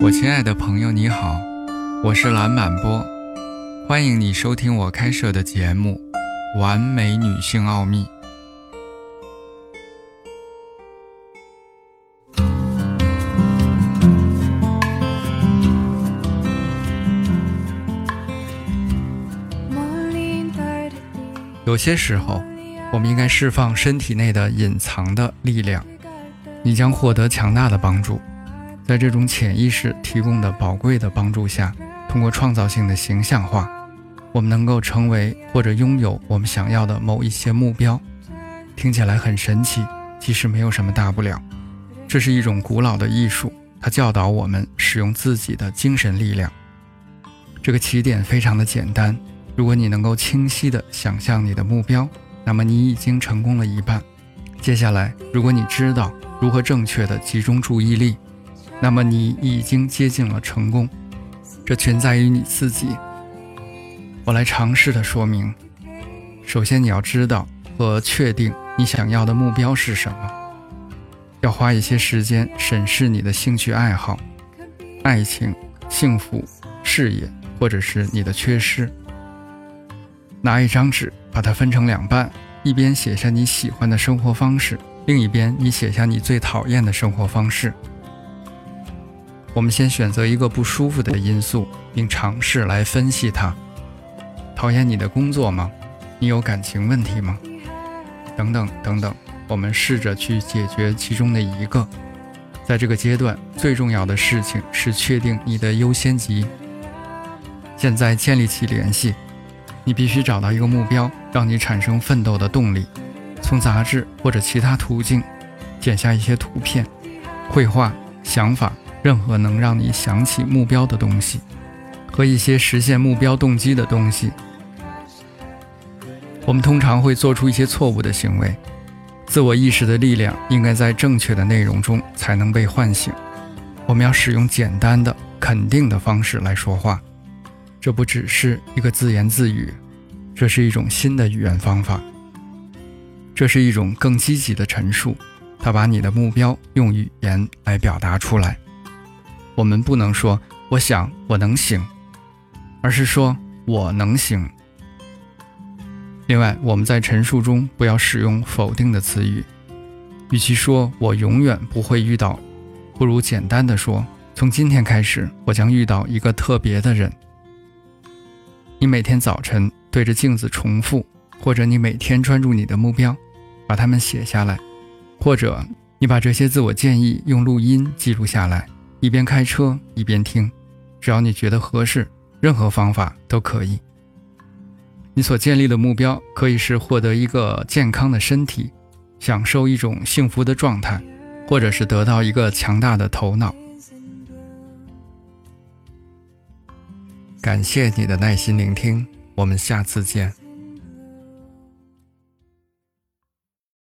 我亲爱的朋友，你好，我是蓝满波，欢迎你收听我开设的节目《完美女性奥秘》。有些时候，我们应该释放身体内的隐藏的力量，你将获得强大的帮助。在这种潜意识提供的宝贵的帮助下，通过创造性的形象化，我们能够成为或者拥有我们想要的某一些目标。听起来很神奇，其实没有什么大不了。这是一种古老的艺术，它教导我们使用自己的精神力量。这个起点非常的简单，如果你能够清晰的想象你的目标，那么你已经成功了一半。接下来，如果你知道如何正确的集中注意力，那么你已经接近了成功，这全在于你自己。我来尝试的说明：首先，你要知道和确定你想要的目标是什么，要花一些时间审视你的兴趣爱好、爱情、幸福、事业，或者是你的缺失。拿一张纸，把它分成两半，一边写下你喜欢的生活方式，另一边你写下你最讨厌的生活方式。我们先选择一个不舒服的因素，并尝试来分析它。讨厌你的工作吗？你有感情问题吗？等等等等，我们试着去解决其中的一个。在这个阶段，最重要的事情是确定你的优先级。现在建立起联系，你必须找到一个目标，让你产生奋斗的动力。从杂志或者其他途径剪下一些图片、绘画、想法。任何能让你想起目标的东西，和一些实现目标动机的东西，我们通常会做出一些错误的行为。自我意识的力量应该在正确的内容中才能被唤醒。我们要使用简单的、肯定的方式来说话，这不只是一个自言自语，这是一种新的语言方法，这是一种更积极的陈述。它把你的目标用语言来表达出来。我们不能说“我想我能行”，而是说“我能行”。另外，我们在陈述中不要使用否定的词语。与其说“我永远不会遇到”，不如简单的说“从今天开始，我将遇到一个特别的人”。你每天早晨对着镜子重复，或者你每天专注你的目标，把它们写下来，或者你把这些自我建议用录音记录下来。一边开车一边听，只要你觉得合适，任何方法都可以。你所建立的目标可以是获得一个健康的身体，享受一种幸福的状态，或者是得到一个强大的头脑。感谢你的耐心聆听，我们下次见。